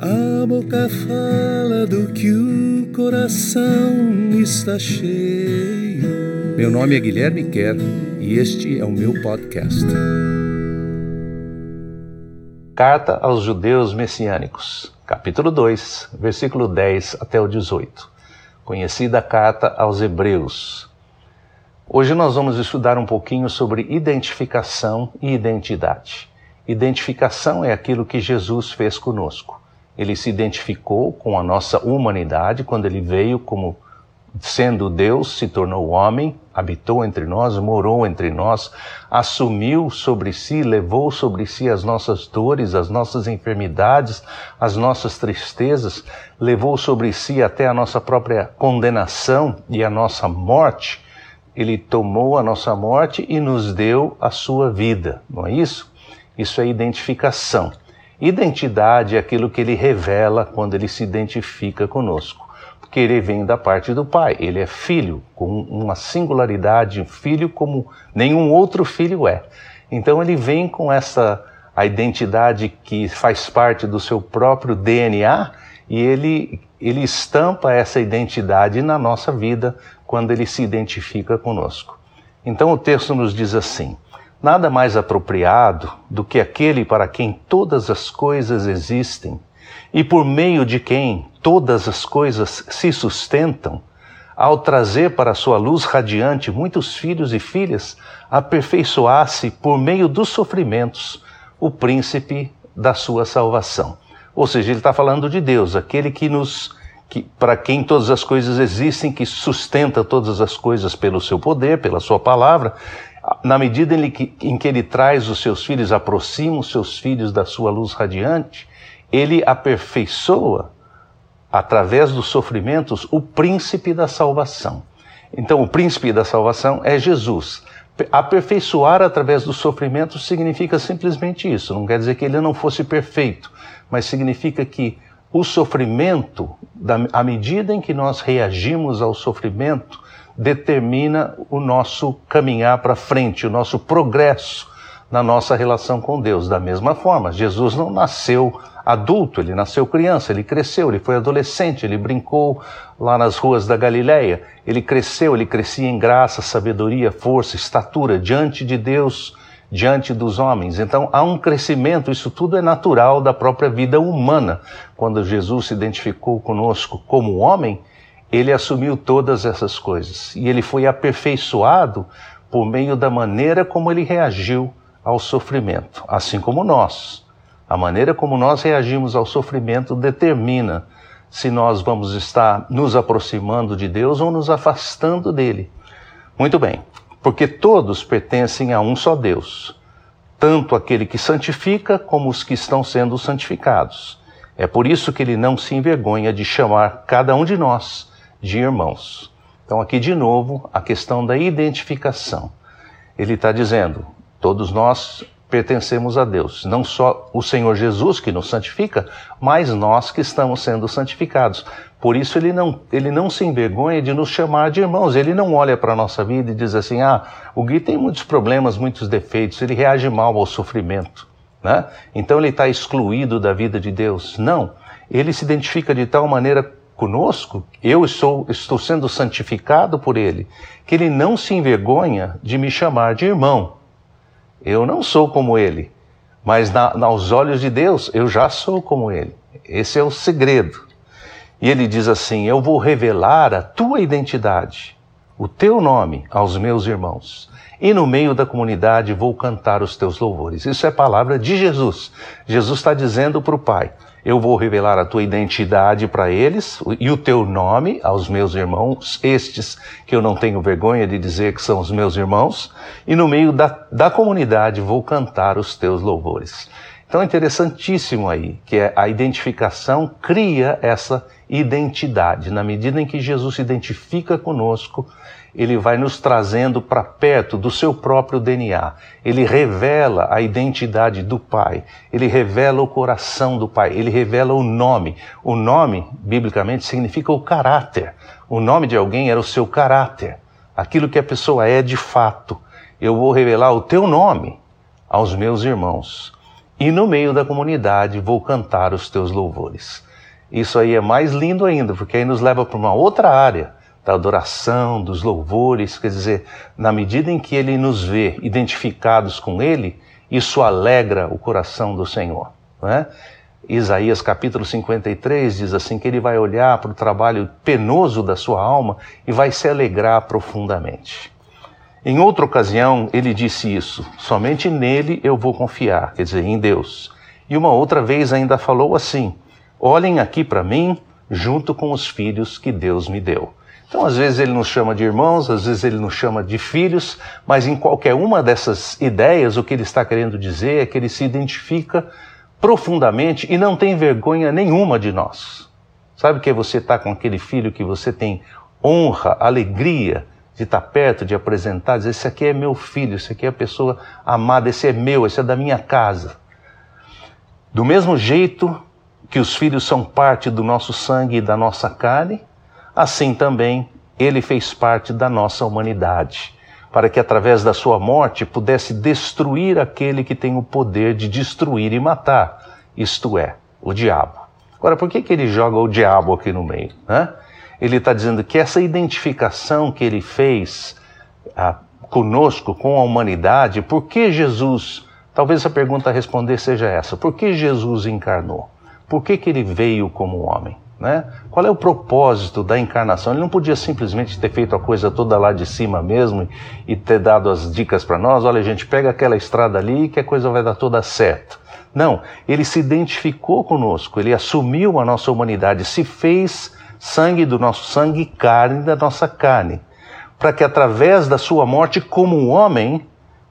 A boca fala do que o coração está cheio. Meu nome é Guilherme Kerr e este é o meu podcast. Carta aos Judeus Messiânicos, capítulo 2, versículo 10 até o 18. Conhecida carta aos Hebreus. Hoje nós vamos estudar um pouquinho sobre identificação e identidade. Identificação é aquilo que Jesus fez conosco. Ele se identificou com a nossa humanidade quando ele veio como sendo Deus, se tornou homem, habitou entre nós, morou entre nós, assumiu sobre si, levou sobre si as nossas dores, as nossas enfermidades, as nossas tristezas, levou sobre si até a nossa própria condenação e a nossa morte. Ele tomou a nossa morte e nos deu a sua vida, não é isso? Isso é identificação. Identidade é aquilo que ele revela quando ele se identifica conosco, porque ele vem da parte do Pai, ele é filho, com uma singularidade, um filho como nenhum outro filho é. Então ele vem com essa a identidade que faz parte do seu próprio DNA e ele, ele estampa essa identidade na nossa vida quando ele se identifica conosco. Então o texto nos diz assim: nada mais apropriado do que aquele para quem todas as coisas existem e por meio de quem todas as coisas se sustentam, ao trazer para sua luz radiante muitos filhos e filhas, aperfeiçoasse por meio dos sofrimentos o príncipe da sua salvação. Ou seja, ele está falando de Deus, aquele que nos que, para quem todas as coisas existem, que sustenta todas as coisas pelo seu poder, pela sua palavra, na medida em que, ele traz os seus filhos, aproxima os seus filhos da sua luz radiante, ele aperfeiçoa, através dos sofrimentos, o príncipe da salvação. Então, o príncipe da salvação é Jesus. Aperfeiçoar através dos sofrimentos significa simplesmente isso. Não quer dizer que ele não fosse perfeito, mas significa que o sofrimento, à medida em que nós reagimos ao sofrimento, determina o nosso caminhar para frente, o nosso progresso na nossa relação com Deus. Da mesma forma, Jesus não nasceu adulto, ele nasceu criança, ele cresceu, ele foi adolescente, ele brincou lá nas ruas da Galileia, ele cresceu, ele crescia em graça, sabedoria, força, estatura diante de Deus, diante dos homens. Então há um crescimento, isso tudo é natural da própria vida humana. Quando Jesus se identificou conosco como homem, ele assumiu todas essas coisas e ele foi aperfeiçoado por meio da maneira como ele reagiu ao sofrimento, assim como nós. A maneira como nós reagimos ao sofrimento determina se nós vamos estar nos aproximando de Deus ou nos afastando dele. Muito bem, porque todos pertencem a um só Deus, tanto aquele que santifica como os que estão sendo santificados. É por isso que ele não se envergonha de chamar cada um de nós de irmãos. Então, aqui de novo, a questão da identificação. Ele está dizendo: todos nós pertencemos a Deus. Não só o Senhor Jesus que nos santifica, mas nós que estamos sendo santificados. Por isso ele não, ele não se envergonha de nos chamar de irmãos. Ele não olha para a nossa vida e diz assim: ah, o Gui tem muitos problemas, muitos defeitos, ele reage mal ao sofrimento. Né? Então ele está excluído da vida de Deus. Não. Ele se identifica de tal maneira conosco, eu estou, estou sendo santificado por Ele, que Ele não se envergonha de me chamar de irmão. Eu não sou como Ele, mas na, aos olhos de Deus eu já sou como Ele. Esse é o segredo. E Ele diz assim: Eu vou revelar a tua identidade, o teu nome aos meus irmãos. E no meio da comunidade vou cantar os teus louvores. Isso é palavra de Jesus. Jesus está dizendo para o Pai: eu vou revelar a tua identidade para eles e o teu nome aos meus irmãos, estes que eu não tenho vergonha de dizer que são os meus irmãos, e no meio da, da comunidade vou cantar os teus louvores. Então é interessantíssimo aí que é a identificação cria essa identidade. Na medida em que Jesus se identifica conosco, ele vai nos trazendo para perto do seu próprio DNA. Ele revela a identidade do Pai, ele revela o coração do Pai, ele revela o nome. O nome, biblicamente, significa o caráter. O nome de alguém era o seu caráter, aquilo que a pessoa é de fato. Eu vou revelar o teu nome aos meus irmãos. e no meio da comunidade vou cantar os teus louvores. Isso aí é mais lindo ainda, porque aí nos leva para uma outra área da adoração, dos louvores, quer dizer, na medida em que ele nos vê identificados com ele, isso alegra o coração do Senhor. Não é? Isaías capítulo 53 diz assim que ele vai olhar para o trabalho penoso da sua alma e vai se alegrar profundamente. Em outra ocasião, ele disse isso: somente nele eu vou confiar, quer dizer, em Deus. E uma outra vez ainda falou assim: olhem aqui para mim, junto com os filhos que Deus me deu. Então, às vezes ele nos chama de irmãos, às vezes ele nos chama de filhos, mas em qualquer uma dessas ideias, o que ele está querendo dizer é que ele se identifica profundamente e não tem vergonha nenhuma de nós. Sabe que você está com aquele filho que você tem honra, alegria de estar tá perto, de apresentar, dizer: esse aqui é meu filho, esse aqui é a pessoa amada, esse é meu, esse é da minha casa. Do mesmo jeito que os filhos são parte do nosso sangue e da nossa carne, assim também ele fez parte da nossa humanidade para que através da sua morte pudesse destruir aquele que tem o poder de destruir e matar, isto é, o diabo. Agora, por que, que ele joga o diabo aqui no meio? Né? Ele está dizendo que essa identificação que ele fez ah, conosco, com a humanidade, por que Jesus, talvez a pergunta a responder seja essa, por que Jesus encarnou? Por que, que ele veio como homem? Né? Qual é o propósito da encarnação? Ele não podia simplesmente ter feito a coisa toda lá de cima mesmo e ter dado as dicas para nós: olha, gente, pega aquela estrada ali que a coisa vai dar toda certo. Não, ele se identificou conosco, ele assumiu a nossa humanidade, se fez sangue do nosso sangue, carne da nossa carne, para que através da sua morte, como homem,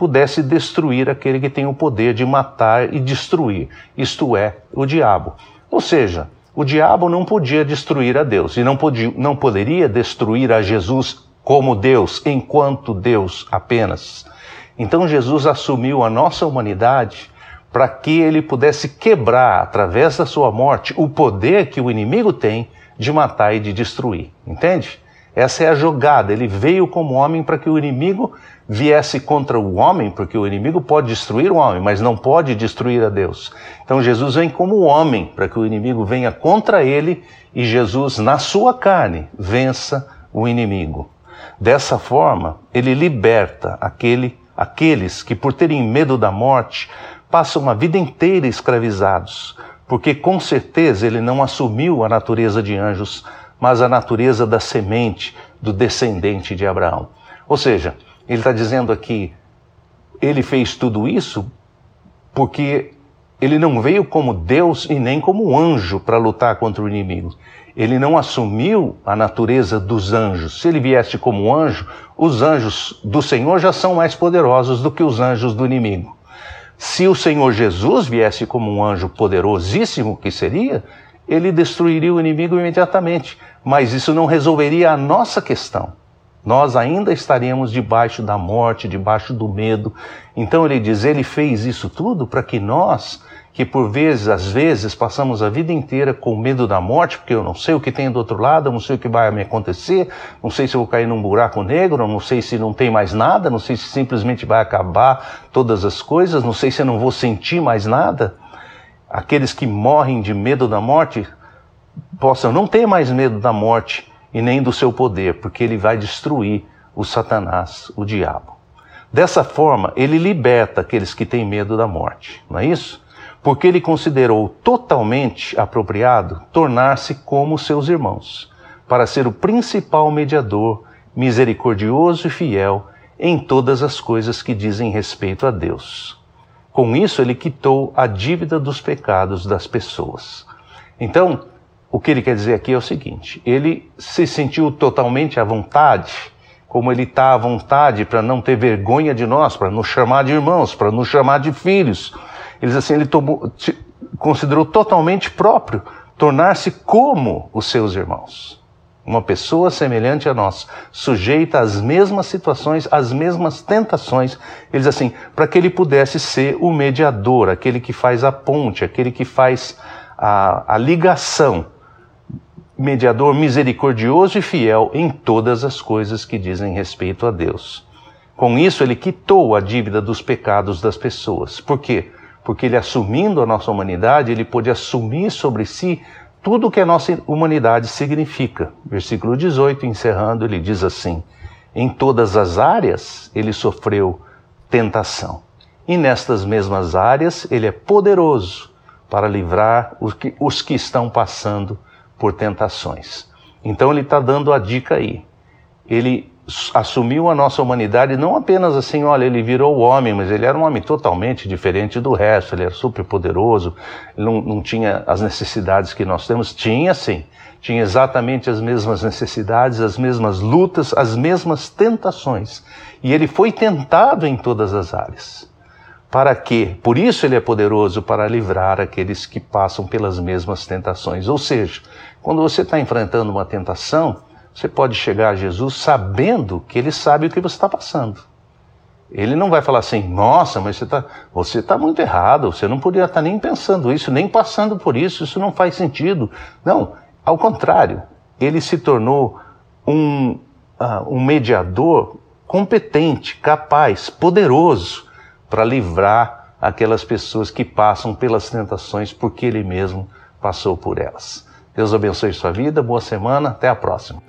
pudesse destruir aquele que tem o poder de matar e destruir, isto é, o diabo. Ou seja, o diabo não podia destruir a Deus e não, podia, não poderia destruir a Jesus como Deus, enquanto Deus apenas. Então Jesus assumiu a nossa humanidade para que ele pudesse quebrar, através da sua morte, o poder que o inimigo tem de matar e de destruir. Entende? Essa é a jogada. Ele veio como homem para que o inimigo viesse contra o homem, porque o inimigo pode destruir o homem, mas não pode destruir a Deus. Então Jesus vem como homem para que o inimigo venha contra ele e Jesus, na sua carne, vença o inimigo. Dessa forma, ele liberta aquele, aqueles que, por terem medo da morte, passam a vida inteira escravizados, porque com certeza ele não assumiu a natureza de anjos, mas a natureza da semente, do descendente de Abraão. Ou seja, ele está dizendo aqui, ele fez tudo isso porque ele não veio como Deus e nem como anjo para lutar contra o inimigo. Ele não assumiu a natureza dos anjos. Se ele viesse como anjo, os anjos do Senhor já são mais poderosos do que os anjos do inimigo. Se o Senhor Jesus viesse como um anjo poderosíssimo que seria, ele destruiria o inimigo imediatamente. Mas isso não resolveria a nossa questão nós ainda estaríamos debaixo da morte, debaixo do medo. Então ele diz: ele fez isso tudo para que nós, que por vezes, às vezes, passamos a vida inteira com medo da morte, porque eu não sei o que tem do outro lado, eu não sei o que vai me acontecer, não sei se eu vou cair num buraco negro, não sei se não tem mais nada, não sei se simplesmente vai acabar todas as coisas, não sei se eu não vou sentir mais nada. Aqueles que morrem de medo da morte possam não ter mais medo da morte e nem do seu poder, porque ele vai destruir o Satanás, o diabo. Dessa forma, ele liberta aqueles que têm medo da morte, não é isso? Porque ele considerou totalmente apropriado tornar-se como seus irmãos, para ser o principal mediador, misericordioso e fiel em todas as coisas que dizem respeito a Deus. Com isso, ele quitou a dívida dos pecados das pessoas. Então, o que ele quer dizer aqui é o seguinte: ele se sentiu totalmente à vontade, como ele está à vontade para não ter vergonha de nós, para nos chamar de irmãos, para nos chamar de filhos. Ele assim: ele tomou, considerou totalmente próprio tornar-se como os seus irmãos. Uma pessoa semelhante a nós, sujeita às mesmas situações, às mesmas tentações. Ele diz assim: para que ele pudesse ser o mediador, aquele que faz a ponte, aquele que faz a, a ligação mediador misericordioso e fiel em todas as coisas que dizem respeito a Deus. Com isso, ele quitou a dívida dos pecados das pessoas. Por quê? porque ele assumindo a nossa humanidade, ele pôde assumir sobre si tudo o que a nossa humanidade significa. Versículo 18, encerrando, ele diz assim: Em todas as áreas ele sofreu tentação. E nestas mesmas áreas ele é poderoso para livrar os que, os que estão passando por tentações. Então ele está dando a dica aí. Ele assumiu a nossa humanidade não apenas assim, olha, ele virou homem, mas ele era um homem totalmente diferente do resto, ele era super poderoso, não, não tinha as necessidades que nós temos. Tinha sim, tinha exatamente as mesmas necessidades, as mesmas lutas, as mesmas tentações. E ele foi tentado em todas as áreas. Para quê? Por isso ele é poderoso para livrar aqueles que passam pelas mesmas tentações. Ou seja, quando você está enfrentando uma tentação, você pode chegar a Jesus sabendo que ele sabe o que você está passando. Ele não vai falar assim, nossa, mas você está você tá muito errado, você não poderia estar tá nem pensando isso, nem passando por isso, isso não faz sentido. Não, ao contrário, ele se tornou um, uh, um mediador competente, capaz, poderoso para livrar aquelas pessoas que passam pelas tentações porque Ele mesmo passou por elas. Deus abençoe sua vida, boa semana, até a próxima.